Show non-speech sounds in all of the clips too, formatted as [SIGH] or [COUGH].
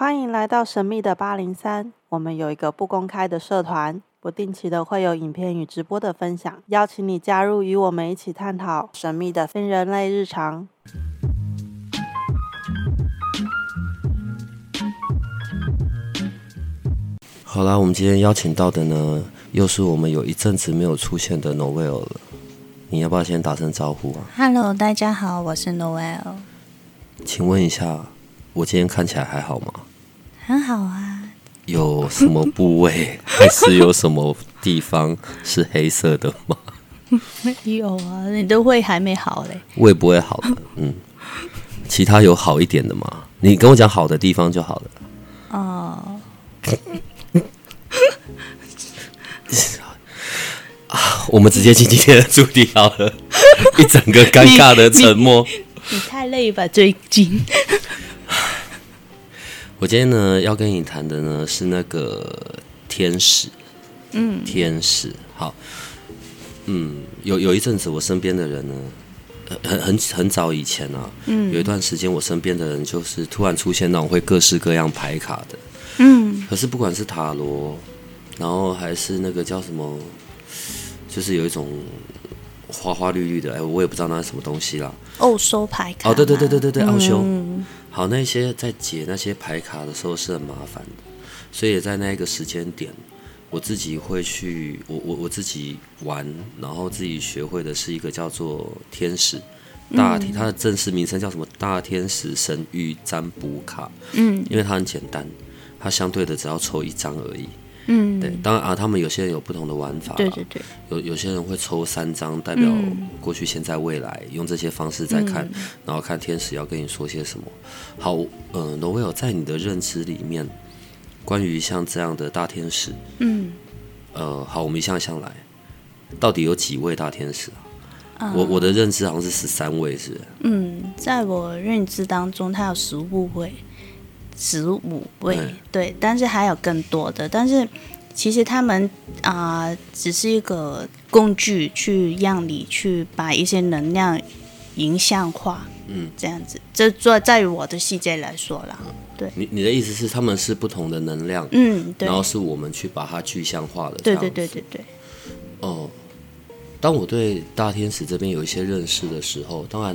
欢迎来到神秘的八零三。我们有一个不公开的社团，不定期的会有影片与直播的分享，邀请你加入，与我们一起探讨神秘的非人类日常。好啦，我们今天邀请到的呢，又是我们有一阵子没有出现的 Noelle 了。你要不要先打声招呼啊？Hello，大家好，我是 Noelle。请问一下，我今天看起来还好吗？很好啊，有什么部位 [LAUGHS] 还是有什么地方是黑色的吗？没 [LAUGHS] 有啊，你的胃还没好嘞。胃不会好的，嗯。其他有好一点的吗？你跟我讲好的地方就好了。哦。[LAUGHS] 啊，我们直接进今天的主题好了。一整个尴尬的沉默。你，你，你太累吧？最近。我今天呢要跟你谈的呢是那个天使，嗯，天使，好，嗯，有有一阵子我身边的人呢，很很很早以前啊，嗯，有一段时间我身边的人就是突然出现那种会各式各样牌卡的，嗯，可是不管是塔罗，然后还是那个叫什么，就是有一种花花绿绿的，哎，我也不知道那是什么东西啦，奥修牌卡，哦，对对对对对对，奥修。好，那些在解那些牌卡的时候是很麻烦的，所以在那个时间点，我自己会去，我我我自己玩，然后自己学会的是一个叫做天使大体，它的正式名称叫什么？大天使神谕占卜卡。嗯，因为它很简单，它相对的只要抽一张而已。嗯，对，当然啊，他们有些人有不同的玩法，对对对，有有些人会抽三张，代表过去、现在、未来，用这些方式在看，嗯、然后看天使要跟你说些什么。好，呃，Noelle 在你的认知里面，关于像这样的大天使，嗯，呃，好，我们一项一项来，到底有几位大天使啊？我我的认知好像是十三位，是是？嗯，在我认知当中，它有十五位。十五位，对，对，但是还有更多的，但是其实他们啊、呃，只是一个工具，去让你去把一些能量影像化，嗯，这样子，这做在于我的世界来说啦，对。你你的意思是他们是不同的能量，嗯，对，然后是我们去把它具象化的，对对对对对。哦，当我对大天使这边有一些认识的时候，当然，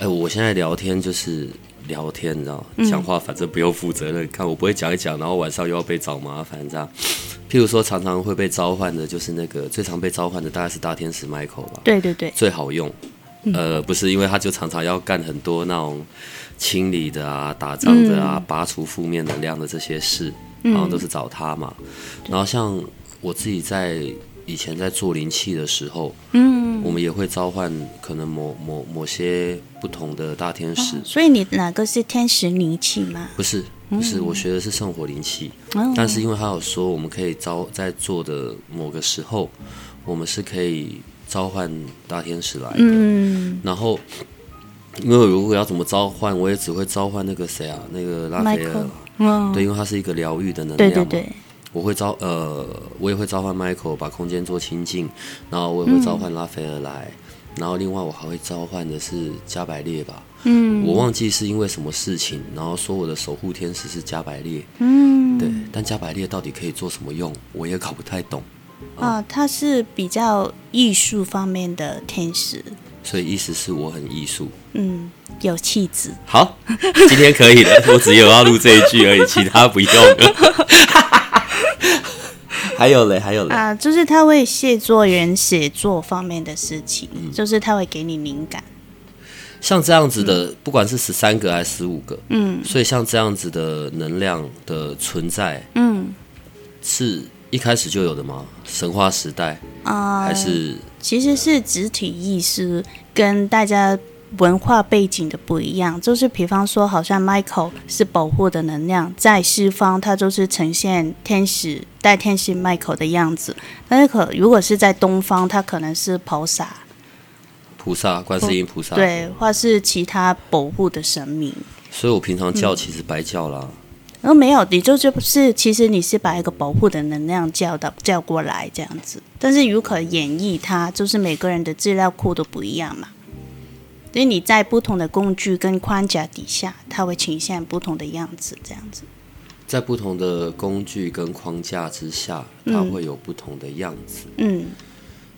哎，我现在聊天就是。聊天，你知道，讲话反正不用负责任。嗯、看我不会讲一讲，然后晚上又要被找麻烦，这样。譬如说，常常会被召唤的，就是那个最常被召唤的，大概是大天使 Michael 吧。对对对，最好用。嗯、呃，不是，因为他就常常要干很多那种清理的啊、打仗的啊、嗯、拔除负面能量的这些事，然后都是找他嘛。嗯、然后像我自己在。以前在做灵气的时候，嗯，我们也会召唤可能某某某些不同的大天使。哦、所以你哪个是天使灵气吗？不是，不是，嗯、我学的是圣火灵气。哦、但是因为他有说，我们可以召在做的某个时候，我们是可以召唤大天使来的。嗯。然后，因为如果要怎么召唤，我也只会召唤那个谁啊，那个拉斐尔。哦、对，因为它是一个疗愈的能量。对对对。我会召呃，我也会召唤 Michael 把空间做清净，然后我也会召唤拉斐尔来，嗯、然后另外我还会召唤的是加百列吧，嗯，我忘记是因为什么事情，然后说我的守护天使是加百列，嗯，对，但加百列到底可以做什么用，我也搞不太懂。啊，啊他是比较艺术方面的天使，所以意思是我很艺术，嗯，有气质。好，今天可以了，我只有要录这一句而已，其他不用了。[LAUGHS] 还有嘞，还有嘞啊，就是他会写作人写作方面的事情，嗯、就是他会给你灵感。像这样子的，嗯、不管是十三个还是十五个，嗯，所以像这样子的能量的存在，嗯，是一开始就有的吗？神话时代啊，还是其实是集体意识跟大家。文化背景的不一样，就是比方说，好像 Michael 是保护的能量，在西方它就是呈现天使带天使 Michael 的样子，但是可如果是在东方，它可能是菩萨，菩萨、观世音菩萨，对，或是其他保护的神明。所以我平常叫其实白叫啦。然后、嗯、没有，你就就是其实你是把一个保护的能量叫到叫过来这样子，但是如可演绎它，就是每个人的资料库都不一样嘛。所以你在不同的工具跟框架底下，它会呈现不同的样子，这样子。在不同的工具跟框架之下，它会有不同的样子。嗯，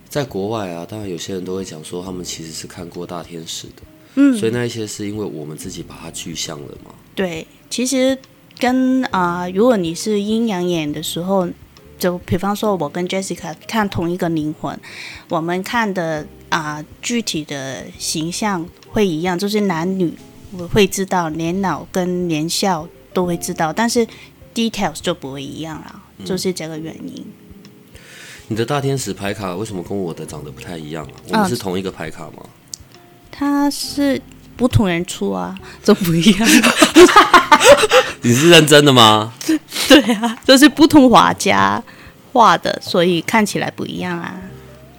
在国外啊，当然有些人都会讲说，他们其实是看过大天使的。嗯，所以那一些是因为我们自己把它具象了嘛？对，其实跟啊、呃，如果你是阴阳眼的时候，就比方说我跟 Jessica 看同一个灵魂，我们看的啊、呃、具体的形象会一样，就是男女我会知道，年老跟年少。都会知道，但是 details 就不会一样了，嗯，就是这个原因。你的大天使牌卡为什么跟我的长得不太一样啊？我们是同一个牌卡吗？它是不同人出啊，[LAUGHS] 就不一样。[LAUGHS] 你是认真的吗？[LAUGHS] 对啊，就是不同画家画的，所以看起来不一样啊。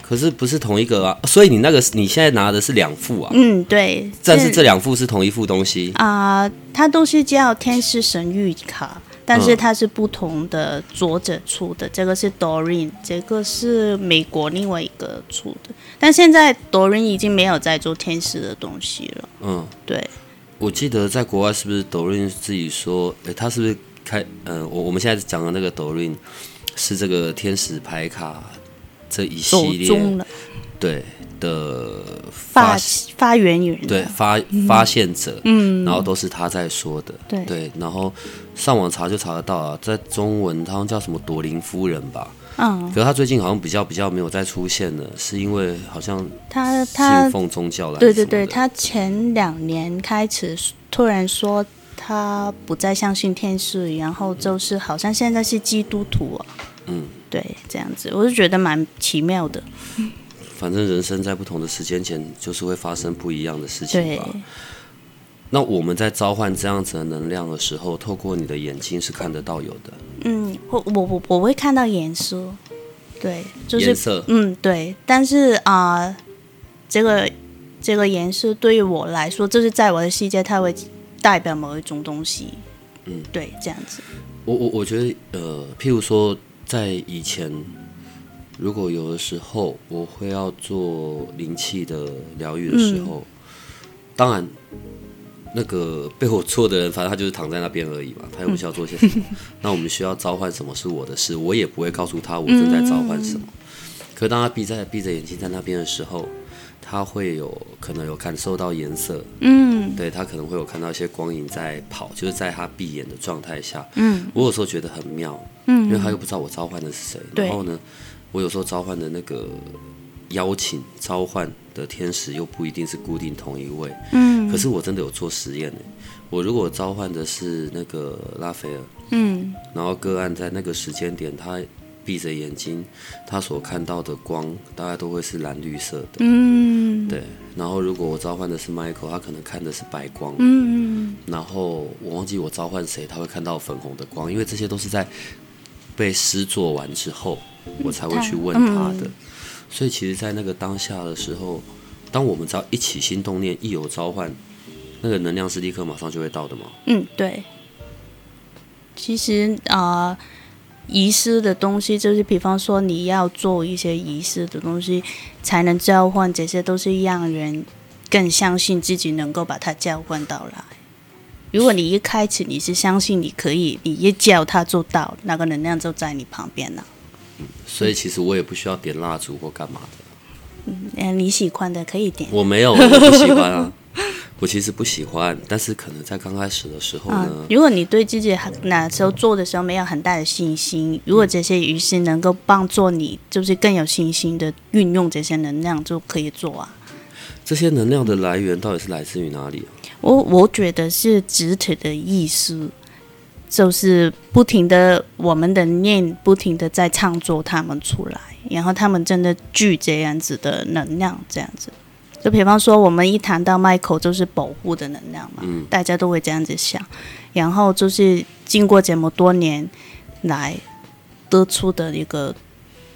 可是不是同一个啊，所以你那个你现在拿的是两副啊？嗯，对。但是这两副是同一副东西啊、呃？它都是叫天使神谕卡，但是它是不同的作者出的。嗯、这个是 Doreen，这个是美国另外一个出的。但现在 Doreen 已经没有在做天使的东西了。嗯，对。我记得在国外是不是 Doreen 自己说？哎，他是不是开？嗯、呃，我我们现在讲的那个 Doreen 是这个天使牌卡。这一系列，对的发发源人，对发发现者，嗯，然后都是他在说的，对。对，然后上网查就查得到啊，在中文好像叫什么朵琳夫人吧，嗯，可是他最近好像比较比较没有再出现了，是因为好像他他信奉宗教了，对对对，他前两年开始突然说他不再相信天使，然后就是好像现在是基督徒啊，嗯。对，这样子，我就觉得蛮奇妙的。反正人生在不同的时间前，就是会发生不一样的事情吧。对。那我们在召唤这样子的能量的时候，透过你的眼睛是看得到有的。嗯，我我我我会看到颜色，对，就是颜色。嗯，对。但是啊、呃，这个这个颜色对于我来说，就是在我的世界，它会代表某一种东西。嗯，对，这样子。我我我觉得，呃，譬如说。在以前，如果有的时候我会要做灵气的疗愈的时候，嗯，当然那个被我做的人，反正他就是躺在那边而已嘛，他又不需要做些什么。嗯、[LAUGHS] 那我们需要召唤什么是我的事，我也不会告诉他我正在召唤什么。嗯、可当他闭在闭着眼睛在那边的时候，他会有可能有感受到颜色，嗯，对，他可能会有看到一些光影在跑，就是在他闭眼的状态下，嗯，我有时候觉得很妙。嗯，因为他又不知道我召唤的是谁，然后呢，我有时候召唤的那个邀请召唤的天使又不一定是固定同一位，嗯，可是我真的有做实验呢。我如果召唤的是那个拉斐尔，嗯，然后个案在那个时间点，他闭着眼睛，他所看到的光大概都会是蓝绿色的，嗯，对。然后如果我召唤的是 Michael，他可能看的是白光，嗯，然后我忘记我召唤谁，他会看到粉红的光，因为这些都是在。被施做完之后，我才会去问他的。所以，其实，在那个当下的时候，当我们只要一起心动念，一有召唤，那个能量是立刻马上就会到的吗？嗯，对。其实啊、呃，仪式的东西，就是比方说你要做一些仪式的东西，才能交换，这些都是让人更相信自己能够把它交换到来。如果你一开始你是相信你可以，你一叫他做到，那个能量就在你旁边了。嗯，所以其实我也不需要点蜡烛或干嘛的。嗯，你喜欢的可以点。我没有，我不喜欢啊。我其实不喜欢，但是可能在刚开始的时候呢。嗯，如果你对自己那时候做的时候没有很大的信心，如果这些仪式能够帮助你，就是更有信心的运用这些能量，就可以做啊。这些能量的来源到底是来自于哪里啊？我我觉得是集体的意思，就是不停的我们的念，不停的在唱作他们出来，然后他们真的聚这样子的能量，这样子。就比方说，我们一谈到 Michael，就是保护的能量嘛，嗯，大家都会这样子想。然后就是经过这么多年来得出的一个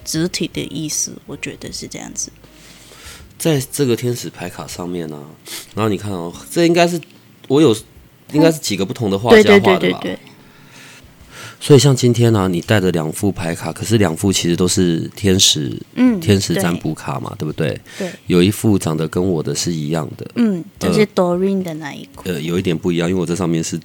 肢体的意思，我觉得是这样子。在这个天使牌卡上面呢、啊，然后你看哦，这应该是我有，应该是几个不同的画家画的吧？所以像今天呢、啊，你带的两副牌卡，可是两副其实都是天使，嗯，天使占卜卡嘛，对，对不对？对。有一副长得跟我的是一样的，嗯，就是 Doreen 的那一个。呃，有一点不一样，因为我这上面是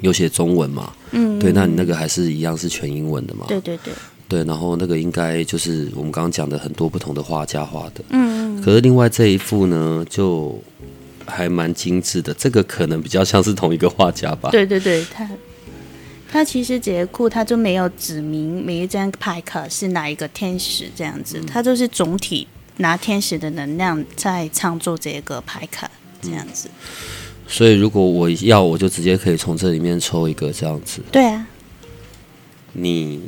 有写中文嘛，嗯，对，那你那个还是一样是全英文的嘛？对对对。对，然后那个应该就是我们刚刚讲的很多不同的画家画的，嗯，可是另外这一副呢，就还蛮精致的，这个可能比较像是同一个画家吧？对对对，他他其实杰库他就没有指明每一张牌卡是哪一个天使这样子，他就是总体拿天使的能量在创作这个牌卡这样子。所以如果我要，我就直接可以从这里面抽一个这样子。对啊，你。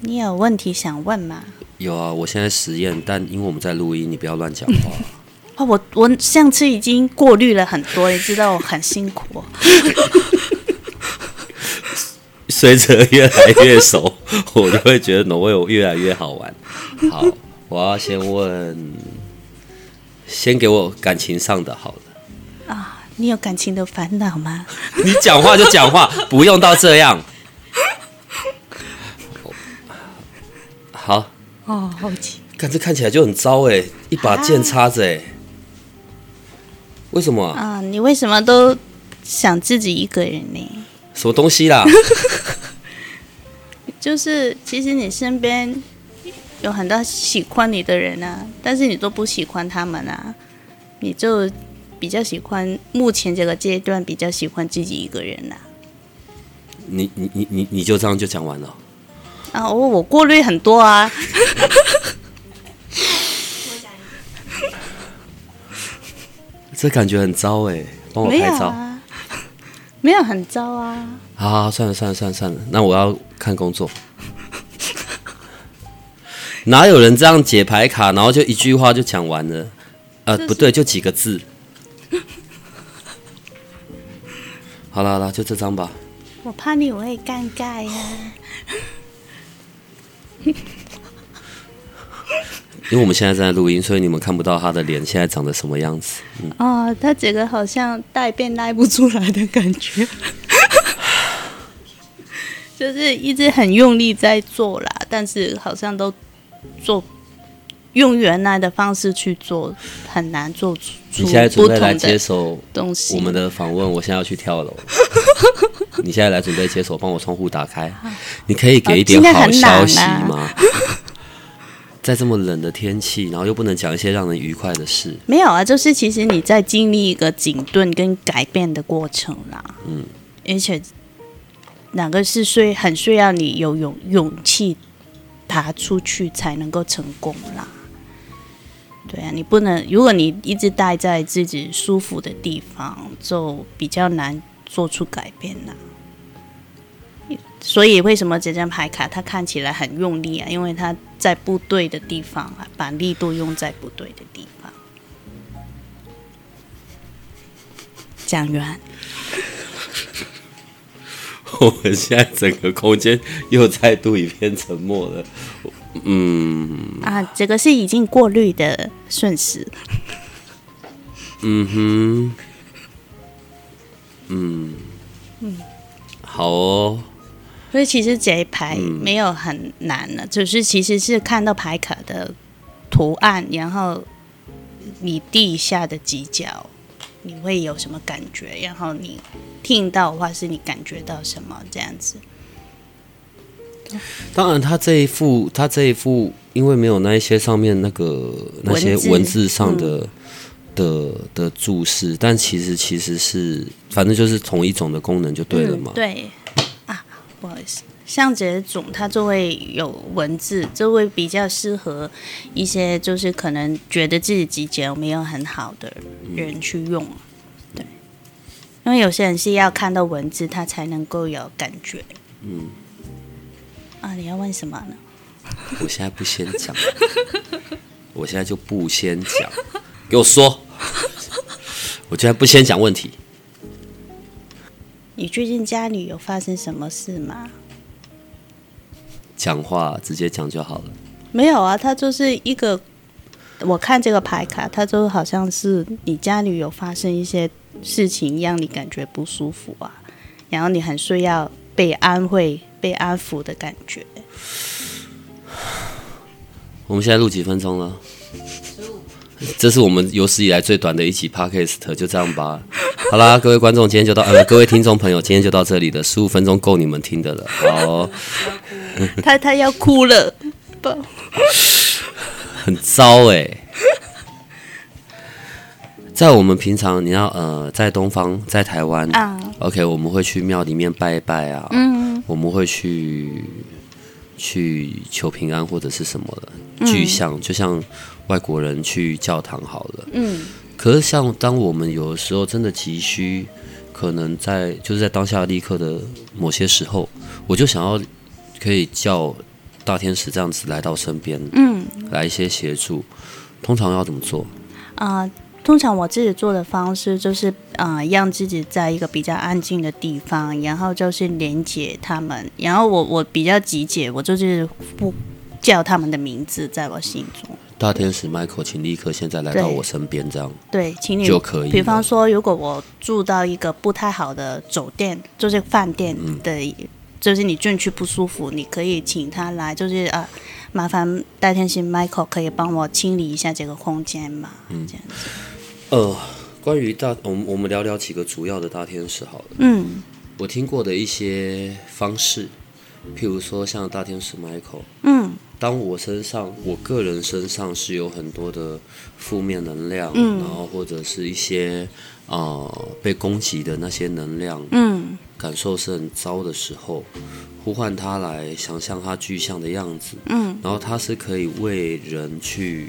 你有问题想问吗？有啊，我现在实验，但因为我们在录音，你不要乱讲话。[LAUGHS] 哦，我我上次已经过滤了很多，你知道我很辛苦哦。[LAUGHS] 随着越来越熟，[LAUGHS] 我就会觉得挪威我越来越好玩。好，我要先问，先给我感情上的好了。啊，你有感情的烦恼吗？你讲话就讲话，[LAUGHS] 不用到这样。好哦，好奇，看这看起来就很糟哎，一把剑插着哎，为什么啊？啊，你为什么都想自己一个人呢？什么东西啦？[LAUGHS] 就是其实你身边有很多喜欢你的人啊，但是你都不喜欢他们啊，你就比较喜欢目前这个阶段比较喜欢自己一个人啊。你你你你你就这样就讲完了？啊，我我过滤很多啊，[LAUGHS] 这感觉很糟哎，帮我拍照，没有啊，没有很糟啊。好，好，算了算了算了算了，那我要看工作。[LAUGHS] 哪有人这样解牌卡，然后就一句话就讲完了？呃，不对，就几个字。[LAUGHS] 好了好了，就这张吧。我怕你会尴尬呀。[LAUGHS] 因为我们现在在录音，所以你们看不到他的脸现在长得什么样子。嗯、哦，他这个好像带变带不出来的感觉，就是一直很用力在做啦，但是好像都做用原来的方式去做，很难做出。你现在准备来接受东西？我们的访问，我现在要去跳楼。你现在来准备接手，帮我窗户打开。你可以给一点好消息吗？[LAUGHS] 在这么冷的天气，然后又不能讲一些让人愉快的事。没有啊，就是其实你在经历一个整顿跟改变的过程啦。嗯，而且哪个是需很需要你有勇勇气爬出去才能够成功啦。对啊，你不能，如果你一直待在自己舒服的地方，就比较难。做出改变啦，所以为什么这张牌卡它看起来很用力啊？因为它在不对的地方啊，把力度用在不对的地方。讲完，[LAUGHS] [LAUGHS] 我们现在整个空间又再度一片沉默了。嗯，啊，这个是已经过滤的瞬时。嗯哼。嗯嗯，好哦。所以其实这一排没有很难的，嗯、就是其实是看到牌卡的图案，然后你地下的几角，你会有什么感觉？然后你听到的话，是你感觉到什么这样子？当然，他这一副，他这一副，因为没有那一些上面那个那些文字上的。嗯的的注释，但其实其实是，反正就是同一种的功能就对了嘛。嗯、对啊，不好意思，像这种它就会有文字，就会比较适合一些就是可能觉得自己直觉没有很好的人去用。嗯、对，因为有些人是要看到文字，他才能够有感觉。嗯。啊，你要问什么呢？我现在不先讲，[LAUGHS] 我现在就不先讲，给我说。我现在不先讲问题。你最近家里有发生什么事吗？讲话直接讲就好了。没有啊，他就是一个，我看这个牌卡，他就好像是你家里有发生一些事情，让你感觉不舒服啊，然后你很需要被安慰被安抚的感觉。我们现在录几分钟了？这是我们有史以来最短的一期 Podcast，就这样吧。好啦，各位观众，今天就到呃，各位听众朋友，今天就到这里了，十五分钟够你们听的了。好，[LAUGHS] 他他要哭了，不，[LAUGHS] 很糟哎、欸。在我们平常，你要呃，在东方，在台湾、uh.，OK，我们会去庙里面拜一拜啊，嗯，我们会去去求平安或者是什么的，具象，就像外国人去教堂好了，嗯，可是像当我们有的时候真的急需，可能在就是在当下立刻的某些时候，我就想要可以叫大天使这样子来到身边，嗯，来一些协助，通常要怎么做啊？Uh. 通常我自己做的方式就是，呃，让自己在一个比较安静的地方，然后就是连接他们，然后我我比较集结，我就是不叫他们的名字在我心中。大天使 Michael，请立刻现在来到我身边，这样对，请你就可以。比方说，如果我住到一个不太好的酒店，就是饭店的，嗯、就是你进去不舒服，你可以请他来，就是啊。呃麻烦大天使 Michael 可以帮我清理一下这个空间嘛？嗯，这样子。呃，关于大，我们我们聊聊几个主要的大天使好了。嗯，我听过的一些方式，譬如说像大天使 Michael。嗯，当我身上，我个人身上是有很多的负面能量，嗯，然后或者是一些啊、呃、被攻击的那些能量，嗯，感受是很糟的时候。呼唤他来，想象他具象的样子，嗯，然后他是可以为人去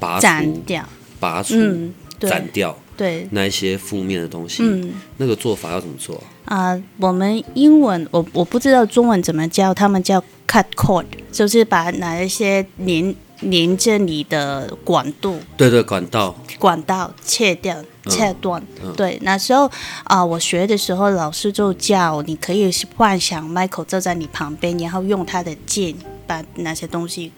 拔掉、拔除、嗯、斩掉，对。那一些负面的东西，嗯，那个做法要怎么做？啊？呃，我们英文我我不知道中文怎么叫，他们叫 cut cord，就是把哪一些连连着你的管道，对对，管道，管道切掉。切断，嗯。嗯、对，那时候啊、呃，我学的时候，老师就叫你可以幻想 Michael 坐在你旁边，然后用他的剑把那些东西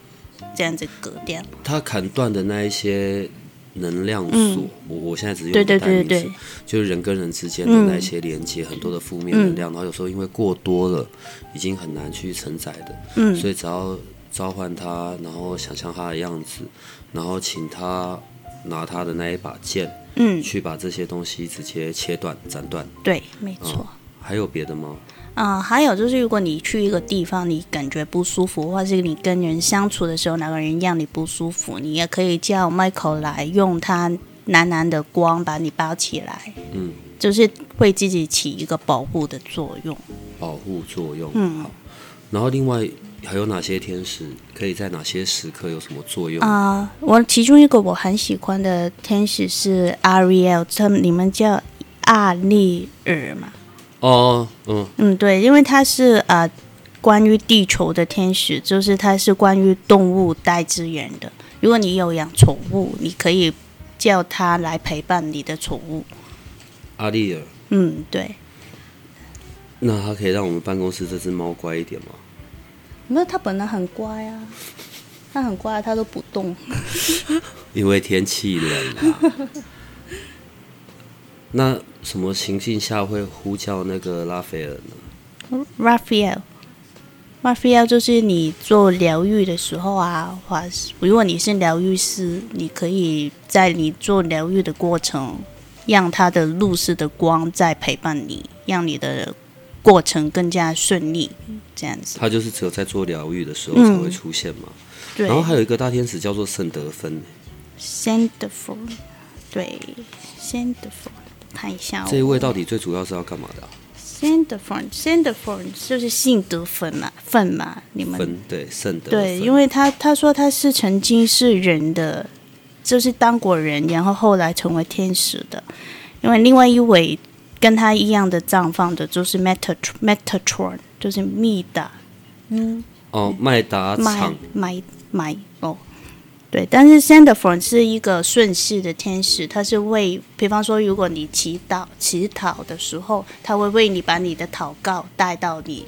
这样子割掉。他砍断的那一些能量锁，嗯、我我现在只用对对对对，就是人跟人之间的那些连接，嗯、很多的负面能量，嗯、然后有时候因为过多了，已经很难去承载的，嗯，所以只要召唤他，然后想象他的样子，然后请他拿他的那一把剑。嗯，去把这些东西直接切断、斩断。对，没错。嗯，还有别的吗？啊、呃，还有就是，如果你去一个地方，你感觉不舒服，或者是你跟人相处的时候，哪个人让你不舒服，你也可以叫 Michael 来用他蓝蓝的光把你包起来。嗯，就是会自己起一个保护的作用。保护作用。嗯，好。然后另外。还有哪些天使可以在哪些时刻有什么作用啊？呃，我其中一个我很喜欢的天使是 Ariel，他们你们叫阿利尔嘛？哦，嗯嗯，对，因为他是呃关于地球的天使，就是他是关于动物带资源的。如果你有养宠物，你可以叫他来陪伴你的宠物。阿利尔，嗯，对。那他可以让我们办公室这只猫乖一点吗？那他本来很乖啊，他很乖，他都不动。因为天气冷啊。[LAUGHS] 那什么情境下会呼叫那个拉斐尔呢？Raphael，Raphael 就是你做疗愈的时候啊，或是如果你是疗愈师，你可以在你做疗愈的过程，让他的露丝的光在陪伴你，让你的。过程更加顺利，这样子。他就是只有在做疗愈的时候才会出现嘛。嗯、对。然后还有一个大天使叫做圣德芬。圣德芬，对，圣德芬，看一下。这一位到底最主要是要干嘛的、啊？圣德芬，圣德芬就是信德芬嘛，芬嘛，你们。芬对圣德。对，因为他他说他是曾经是人的，就是当过人，然后后来成为天使的。因为另外一位。跟他一样的绽放的，就是 Metatron，就是密达，嗯，哦，麦达场，麦麦哦，对，但是 Sandalphon 是一个顺势的天使，他是为，比方说，如果你祈祷祈祷的时候，他会为你把你的祷告带到你，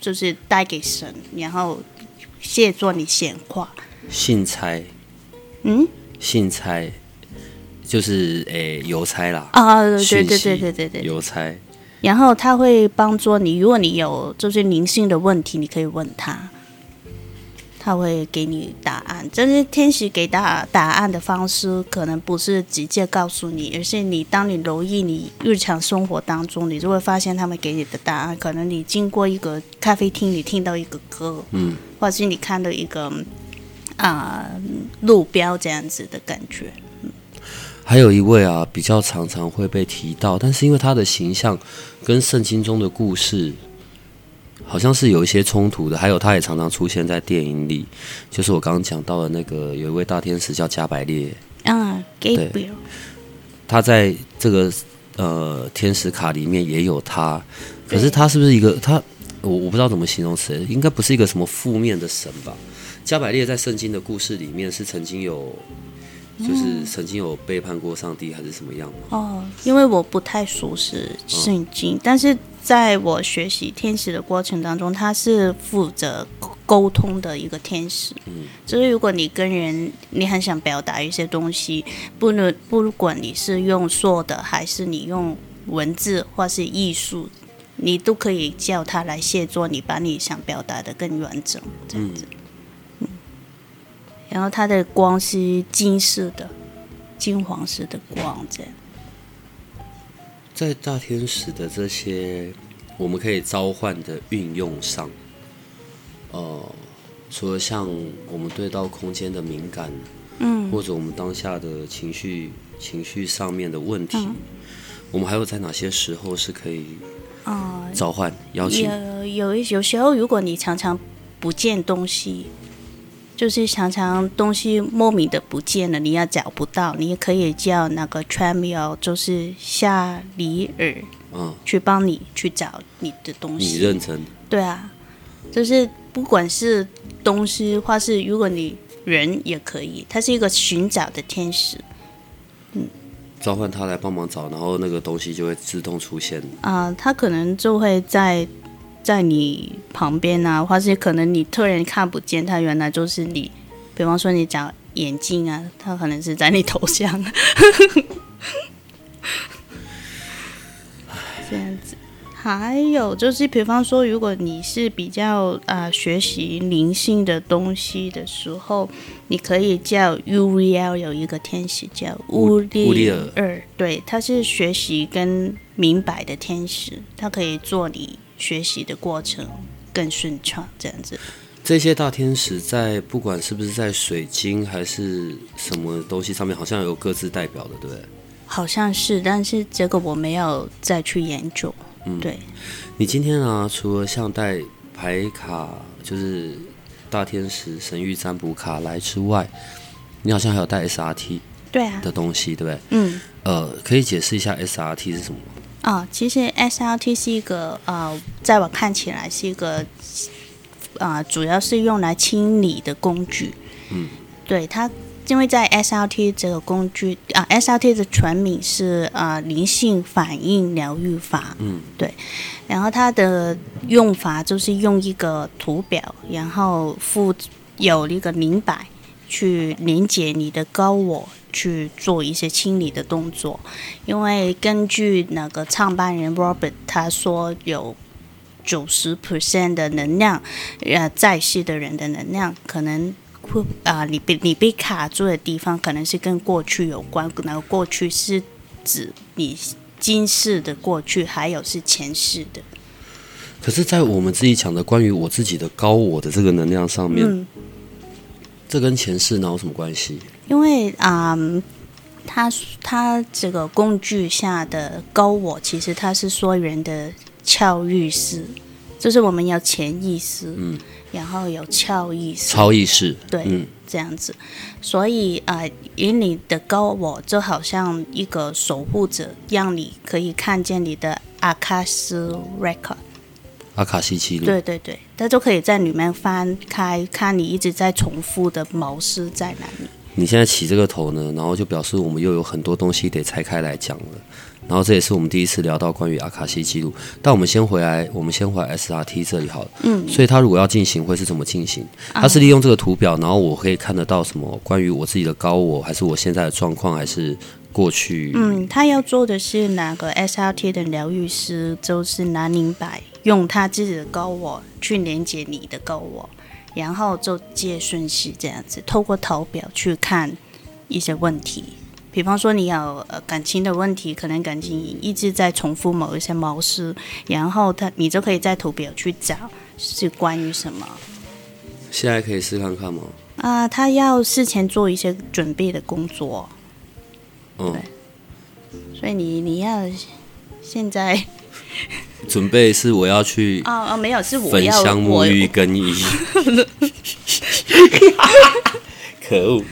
就是带给神，然后谢作你显化，信差，嗯，信差。就是诶，邮差啦啊，对对对对对对，邮差，然后他会帮助你，如果你有就是灵性的问题，你可以问他。他会给你答案，但是天使给答答案的方式可能不是直接告诉你，而是你当你留意你日常生活当中，你就会发现他们给你的答案，可能你经过一个咖啡厅，你听到一个歌，嗯，或者是你看到一个啊、呃、路标这样子的感觉。嗯，还有一位啊，比较常常会被提到，但是因为他的形象跟圣经中的故事。好像是有一些冲突的，还有他也常常出现在电影里，就是我刚刚讲到的那个有一位大天使叫加百列，嗯，Gabriel，他在这个呃天使卡里面也有他，可是他是不是一个他我我不知道怎么形容词，应该不是一个什么负面的神吧？加百列在圣经的故事里面是曾经有。就是曾经有背叛过上帝还是什么样吗？哦，因为我不太熟悉圣经，哦，但是在我学习天使的过程当中，他是负责沟通的一个天使。嗯，就是如果你跟人，你很想表达一些东西，不能不管你是用说的，还是你用文字或是艺术，你都可以叫他来协助你，把你想表达的更完整，这样子。嗯然后它的光是金色的，金黄色的光，这样。在大天使的这些我们可以召唤的运用上，呃，除了像我们对到空间的敏感，嗯，或者我们当下的情绪情绪上面的问题，嗯，我们还有在哪些时候是可以啊召唤、呃、邀请？有有有时候，如果你常常不见东西。就是常常东西莫名的不见了，你要找不到，你也可以叫那个 Tramiel，就是夏里尔，嗯，去帮你去找你的东西。你认真？对啊，就是不管是东西，或是如果你人也可以，他是一个寻找的天使。嗯，召唤他来帮忙找，然后那个东西就会自动出现。啊、呃，他可能就会在。在你旁边啊，或是可能你突然看不见他，原来就是你。比方说你讲眼镜啊，他可能是在你头上。[LAUGHS] 这样子，还有就是，比方说，如果你是比较啊、呃、学习灵性的东西的时候，你可以叫 Uriel，有一个天使叫乌利尔，对，他是学习跟明白的天使，他可以做你。学习的过程更顺畅，这样子。这些大天使在不管是不是在水晶还是什么东西上面，好像有各自代表的，对不对？好像是，但是这个我没有再去研究。嗯，对。你今天啊，除了像带牌卡，就是大天使神域占卜卡来之外，你好像还有带 SRT 对啊的东西，对，不对？嗯。呃，可以解释一下 SRT 是什么吗？啊、哦，其实 SLT 是一个呃，在我看起来是一个啊、呃，主要是用来清理的工具。嗯，对它，因为在 SLT 这个工具啊、呃，SLT 的全名是啊、呃，灵性反应疗愈法。嗯，对，然后它的用法就是用一个图表，然后附有一个明摆去连接你的高我。去做一些清理的动作，因为根据那个创办人 Robert 他说，有九十 percent 的能量，呃，在世的人的能量可能会啊、呃，你被你被卡住的地方，可能是跟过去有关。那个过去是指你今世的过去，还有是前世的。可是，在我们自己讲的关于我自己的高我的这个能量上面，嗯、这跟前世哪有什么关系？因为啊、嗯，他他这个工具下的高我，其实他是说人的超意识，就是我们要潜意识，嗯，然后有超意识，超意识，对，嗯、这样子。所以啊，以、呃、你的高我就好像一个守护者，让你可以看见你的阿卡斯 record，阿卡西记录，对对对，他就可以在里面翻开，看你一直在重复的模式在哪里。你现在起这个头呢，然后就表示我们又有很多东西得拆开来讲了。然后这也是我们第一次聊到关于阿卡西记录。但我们先回来，我们先回来 SRT 这里好了。嗯。所以它如果要进行，会是怎么进行？它是利用这个图表，然后我可以看得到什么关于我自己的高我，还是我现在的状况，还是过去。嗯，他要做的是哪个 SRT 的疗愈师，就是拿灵摆，用他自己的高我去连接你的高我，然后就接顺序这样子，透过图表去看一些问题。比方说，你有呃感情的问题，可能感情一直在重复某一些模式，然后他你就可以在图表去找是关于什么。现在可以试看看吗？啊、呃，他要事前做一些准备的工作。嗯。对。所以你你要现在 [LAUGHS] 准备是我要去哦哦没有是我要焚香沐浴更衣。[LAUGHS] 可恶。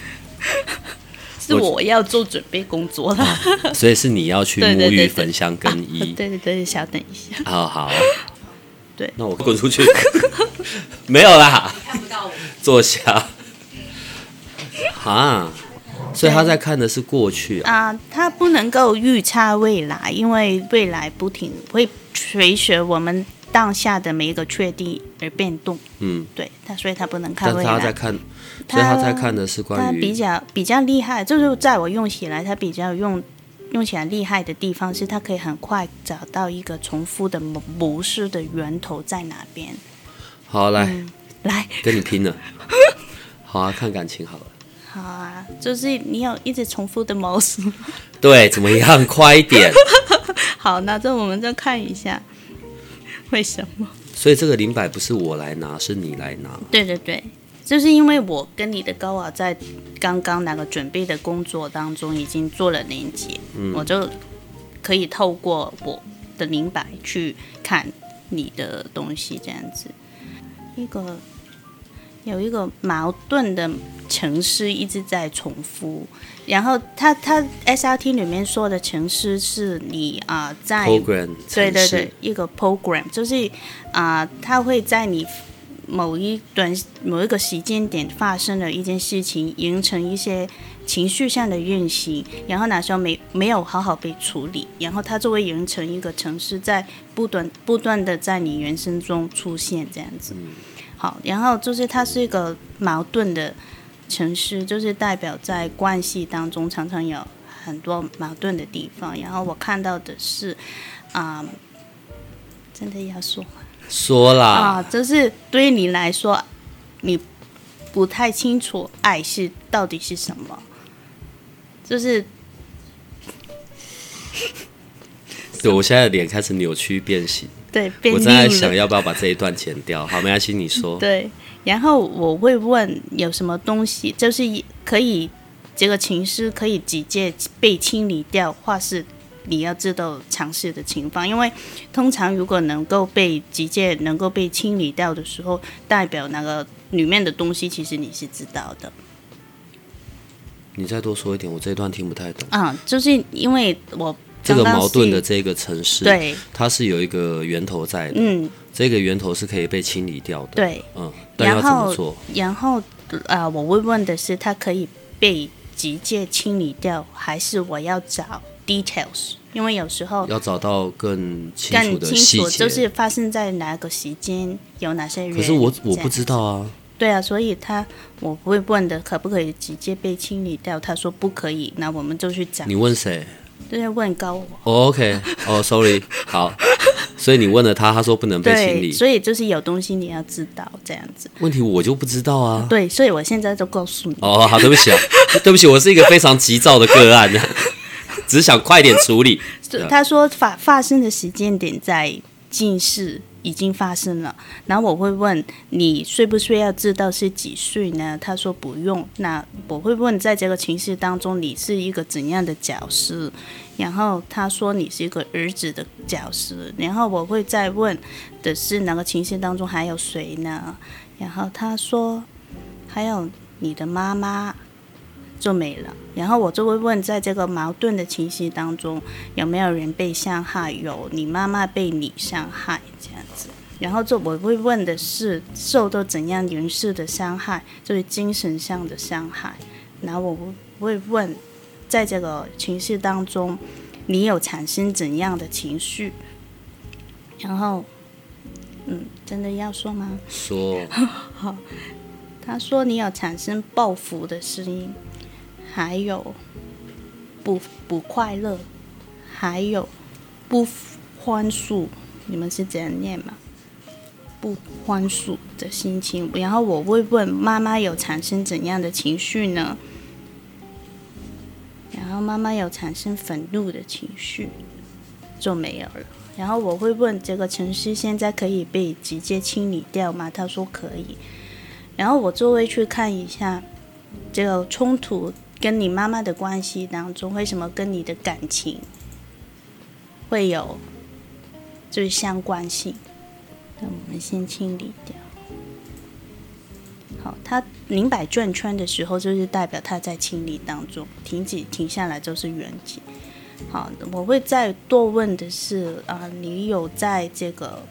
是我要做准备工作了，所以是你要去沐浴、焚香、更衣。对对对，稍等一下。好好，对，那我滚出去。[LAUGHS] 没有啦，看不到我。坐下。啊，所以他在看的是过去啊，他不能够预测未来，因为未来不停会随着我们当下的每一个确定而变动。嗯，对他，所以他不能看未来。他在看。所以他在看的是关于他比较比较厉害，就是在我用起来，他比较用用起来厉害的地方是，他可以很快找到一个重复的模模式的源头在哪边。好，来、嗯、来跟你拼了。好啊，看感情好了。好啊，就是你有一直重复的模式。对，怎么样？快一点。[LAUGHS] 好，那这我们再看一下为什么。所以这个灵摆不是我来拿，是你来拿。对对对。就是因为我跟你的高我在刚刚那个准备的工作当中已经做了连接，嗯，我就可以透过我的灵摆去看你的东西，这样子。一个有一个矛盾的城市一直在重复，然后他他 SRT 里面说的城市是你啊、呃、在 program 对对对一个 program 就是啊、呃，他会在你。某一段某一个时间点发生了一件事情，形成一些情绪上的运行，然后那时候没没有好好被处理，然后它就会形成一个城市，在不断不断的在你人生中出现这样子。好，然后就是它是一个矛盾的城市，就是代表在关系当中常常有很多矛盾的地方。然后我看到的是，啊、嗯，真的要说。说啦啊，就是对于你来说，你不太清楚爱是到底是什么，就是，对我现在的脸开始扭曲变形，对，我正在想要不要把这一段剪掉。好，没关系，你说。[LAUGHS] 对，然后我会问有什么东西，就是可以这个情绪可以直接被清理掉，或是。你要知道尝试的情况，因为通常如果能够被直接能够被清理掉的时候，代表那个里面的东西其实你是知道的。你再多说一点，我这一段听不太懂。啊、嗯，就是因为我这个矛盾的这个城市，对，它是有一个源头在的。嗯，这个源头是可以被清理掉的。对，嗯，但要怎么做？然后，然后呃，我会问的是，它可以被直接清理掉，还是我要找？details，因为有时候要找到更清楚的细节，更清楚就是发生在哪个时间，有哪些人。可是我我不知道啊。对啊，所以他我不会问的，可不可以直接被清理掉？他说不可以，那我们就去找。你问谁？对，问高我。Oh, OK，哦、oh,，Sorry，好。所以你问了他，他说不能被清理。所以就是有东西你要知道这样子。问题我就不知道啊。对，所以我现在就告诉你。哦，好，对不起啊，[LAUGHS] 对不起，我是一个非常急躁的个案。[LAUGHS] 只想快点处理。[LAUGHS] 他说发发生的时间点在近世已经发生了，然后我会问你需不需要知道是几岁呢？他说不用。那我会问在这个情绪当中你是一个怎样的角色？然后他说你是一个儿子的角色。然后我会再问的是哪个情绪当中还有谁呢？然后他说还有你的妈妈。就没了，然后我就会问，在这个矛盾的情绪当中，有没有人被伤害？有，你妈妈被你伤害这样子。然后就我会问的是，受到怎样人事的伤害，就是精神上的伤害。然后我会问，在这个情绪当中，你有产生怎样的情绪？然后，嗯，真的要说吗？说。好，他说你有产生报复的声音。还有，不不快乐，还有不欢速，你们是怎样念吗？不欢速的心情，然后我会问妈妈有产生怎样的情绪呢？然后妈妈有产生愤怒的情绪，就没有了。然后我会问这个城市现在可以被直接清理掉吗？他说可以。然后我就会去看一下这个冲突跟你妈妈的关系当中，为什么跟你的感情会有就是相关性？那我们先清理掉。好，他明摆转圈的时候，就是代表他在清理当中，停止停下来就是圆寂。好，我会再多问的是啊、你有在这个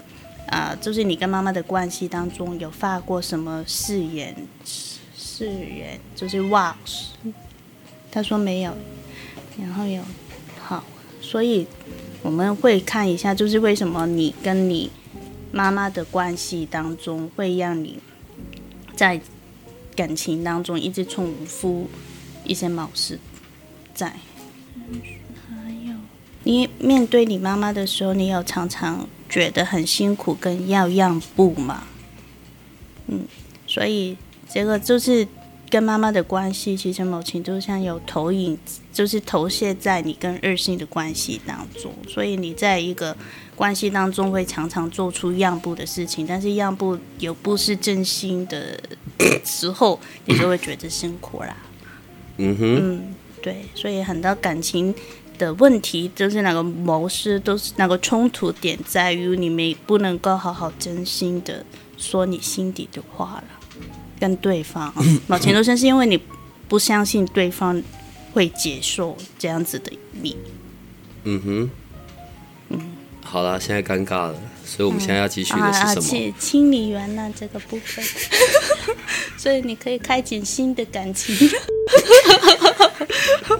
啊、就是你跟妈妈的关系当中有发过什么誓言？誓言就是哇，他说没有，然后有好，所以我们会看一下，就是为什么你跟你妈妈的关系当中会让你在感情当中一直重复一些模式在。你面对你妈妈的时候，你有常常觉得很辛苦跟要让步吗？嗯，所以这个就是跟妈妈的关系，其实某程度上有投影，就是投射在你跟二性的关系当中。所以你在一个关系当中会常常做出让步的事情，但是让步有不是真心的时候，你就会觉得辛苦啦。嗯哼，嗯，对，所以很多感情。的问题就是那个模式，都是那个冲突点在于你们不能够好好真心的说你心底的话了，跟对方。某程度上是因为你不相信对方会接受这样子的你。嗯哼，嗯，好了，现在尴尬了，所以我们现在要继续的是什么？而且清理完了这个部分，[LAUGHS] 所以你可以开启新的感情。[LAUGHS]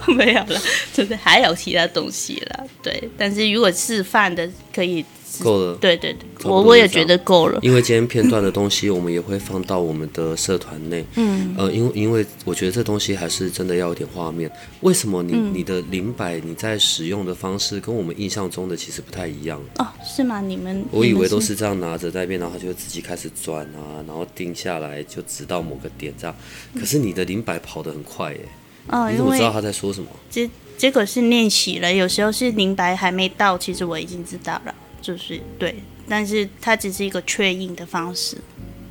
没有了，就是还有其他东西了。对，但是如果示范的可以够了。对对对，我我也觉得够了。因为今天片段的东西，我们也会放到我们的社团内。嗯，呃，因为因为我觉得这东西还是真的要有点画面。为什么你、嗯、你的灵摆你在使用的方式跟我们印象中的其实不太一样？哦，是吗？你们我以为都是这样拿着在变，然后就自己开始转啊，然后定下来就直到某个点这样。可是你的灵摆跑得很快耶。哦，你怎么知道他在说什么。结结果是练习了，有时候是灵摆还没到，其实我已经知道了，就是对，但是它只是一个确认的方式，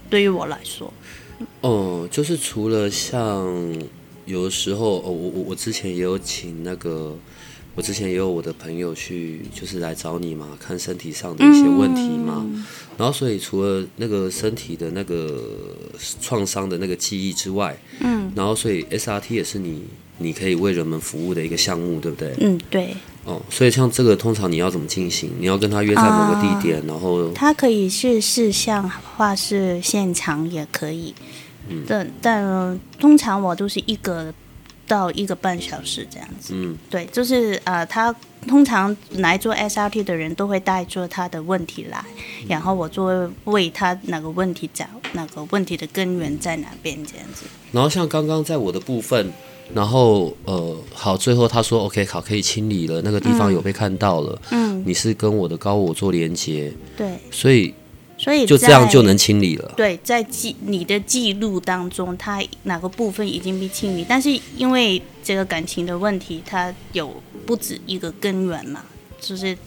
对于我来说。哦，就是除了像有的时候，哦，我我我之前也有请那个。我之前也有我的朋友去，就是来找你嘛，看身体上的一些问题嘛。嗯、然后，所以除了那个身体的那个创伤的那个记忆之外，嗯，然后所以 SRT 也是你你可以为人们服务的一个项目，对不对？嗯，对。哦，所以像这个通常你要怎么进行？你要跟他约在某个地点，啊、然后他可以是视像，或是现场也可以。嗯，但但通常我都是一个。到一个半小时这样子，嗯，对，就是呃，他通常来做 SRT 的人都会带着他的问题来，嗯、然后我就会为他哪个问题找哪个问题的根源在哪边这样子。然后像刚刚在我的部分，然后呃，好，最后他说 OK，好，可以清理了，那个地方有被看到了，嗯，你是跟我的高我做连接，对，所以。所以就这样就能清理了。对，在记你的记录当中，它哪个部分已经被清理？但是因为这个感情的问题，它有不止一个根源嘛，就是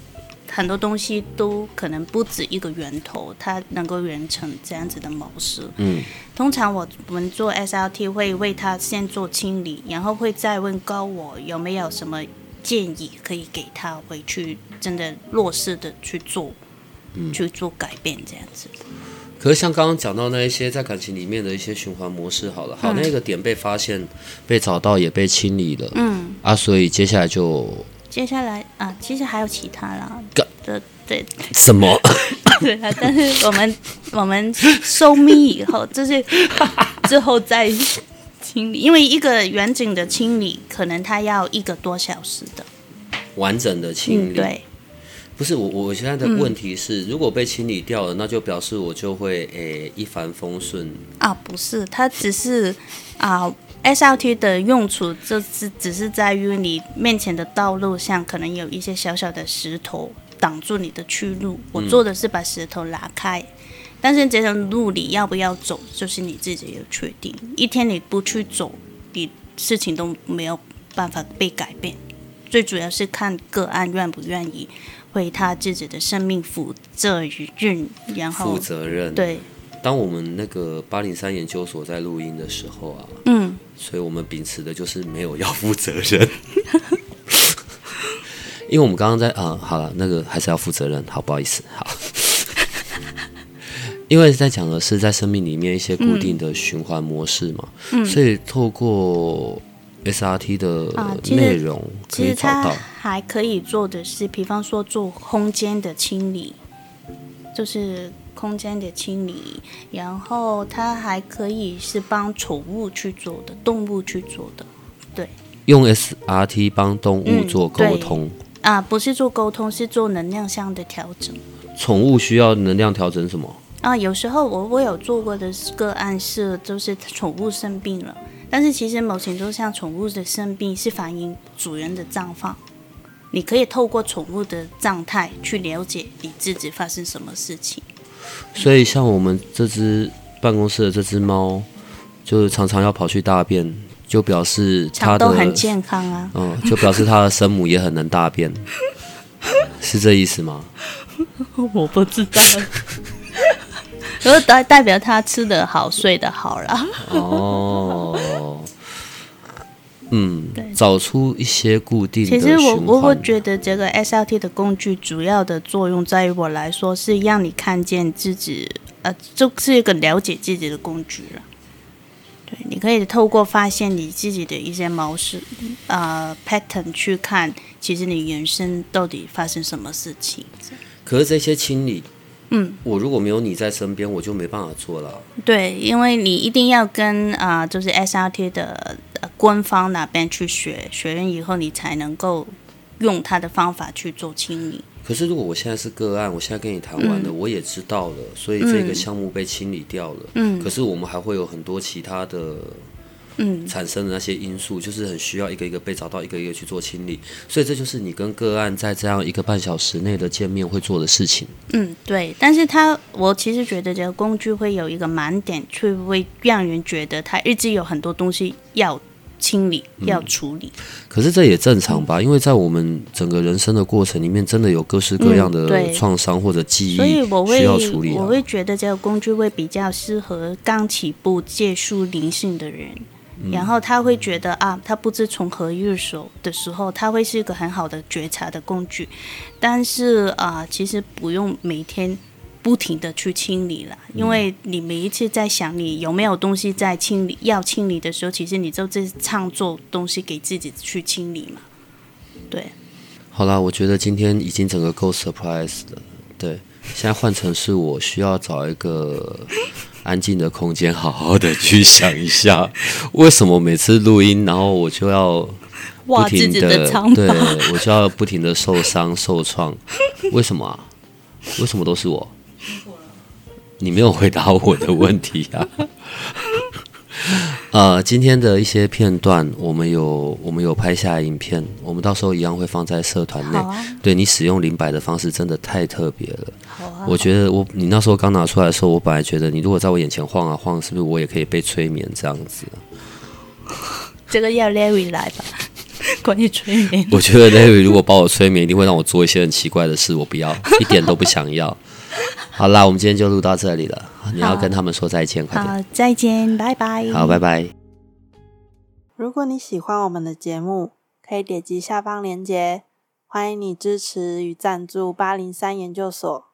很多东西都可能不止一个源头，它能够完成这样子的模式。嗯，通常我们做 SRT 会为他先做清理，然后会再问高我有没有什么建议可以给他回去真的落实的去做。嗯，去做改变这样子。可是像刚刚讲到那一些在感情里面的一些循环模式，好了，好，嗯、那个点被发现、被找到、也被清理了，嗯，啊，所以接下来就接下来啊，其实还有其他啦，对对对，什么？[LAUGHS] 对啊，但是我们我们收咪以后，就是 [LAUGHS] 之后再清理，因为一个远景的清理可能它要一个多小时的完整的清理，嗯、对。不是我，我现在的问题是，嗯、如果被清理掉了，那就表示我就会诶、欸、一帆风顺啊？不是，它只是啊，SRT 的用处就是只是在于你面前的道路上可能有一些小小的石头挡住你的去路。我做的是把石头拉开，嗯、但是这条路你要不要走，就是你自己要确定。一天你不去走，你事情都没有办法被改变。最主要是看个案愿不愿意为他自己的生命负责任，然后负责任。对，当我们那个八零三研究所在录音的时候啊，嗯，所以我们秉持的就是没有要负责任，因为我们刚刚在啊，好了，那个还是要负责任，好，不好意思，好，[LAUGHS] 因为在讲的是在生命里面一些固定的循环模式嘛，嗯，所以透过。SRT 的内容可以找到，啊、还可以做的是，比方说做空间的清理，就是空间的清理，然后它还可以是帮宠物去做的，动物去做的，对。用 SRT 帮动物做沟通、嗯、啊，不是做沟通，是做能量上的调整。宠物需要能量调整什么？啊，有时候我我有做过的个案是，就是宠物生病了。但是其实某程度上，宠物的生病是反映主人的状况。你可以透过宠物的状态去了解你自己发生什么事情。所以，像我们这只办公室的这只猫，就是常常要跑去大便，就表示它的都很健康啊。[LAUGHS] 嗯，就表示它的生母也很能大便，[LAUGHS] 是这意思吗？我不知道。[LAUGHS] 都代代表他吃得好，睡得好了。哦，嗯，对，找出一些固定的。其实我我会觉得这个 SRT 的工具主要的作用，在于我来说是让你看见自己，呃，就是一个了解自己的工具了。对，你可以透过发现你自己的一些模式，呃，pattern 去看，其实你人生到底发生什么事情。可是这些清理。嗯，我如果没有你在身边，我就没办法做了。对，因为你一定要跟啊、呃，就是 SRT 的官方那边去学，学完以后你才能够用他的方法去做清理。可是如果我现在是个案，我现在跟你谈完了，嗯、我也知道了，所以这个项目被清理掉了。嗯，可是我们还会有很多其他的。嗯，产生的那些因素就是很需要一个一个被找到，一个一个去做清理，所以这就是你跟个案在这样一个半小时内的见面会做的事情。嗯，对。但是他，我其实觉得这个工具会有一个盲点，却会让人觉得他一直有很多东西要清理、嗯、要处理。可是这也正常吧？嗯、因为在我们整个人生的过程里面，真的有各式各样的创伤或者记忆需要处理、啊。我会觉得这个工具会比较适合刚起步接触灵性的人。然后他会觉得啊，他不知从何入手的时候，他会是一个很好的觉察的工具。但是啊，其实不用每天不停的去清理了，因为你每一次在想你有没有东西在清理要清理的时候，其实你就在创作东西给自己去清理嘛。对。好啦，我觉得今天已经整个够 surprise 的。对，现在换成是我需要找一个。[LAUGHS] 安静的空间，好好的去想一下，为什么每次录音，然后我就要不停的，的对，我就要不停的受伤受创，为什么啊？为什么都是我？你没有回答我的问题啊。[LAUGHS] 呃，今天的一些片段，我们有我们有拍下影片，我们到时候一样会放在社团内。啊、对，你使用灵摆的方式真的太特别了。好啊。我觉得我你那时候刚拿出来的时候，我本来觉得你如果在我眼前晃啊晃，是不是我也可以被催眠这样子？这个要 Larry 来吧，[LAUGHS] 关于催眠。我觉得 Larry 如果把我催眠，一定会让我做一些很奇怪的事，我不要，一点都不想要。[LAUGHS] 好啦，我们今天就录到这里了。你要跟他们说再见，快点。好，再见，拜拜。好，拜拜。如果你喜欢我们的节目，可以点击下方链接，欢迎你支持与赞助八零三研究所。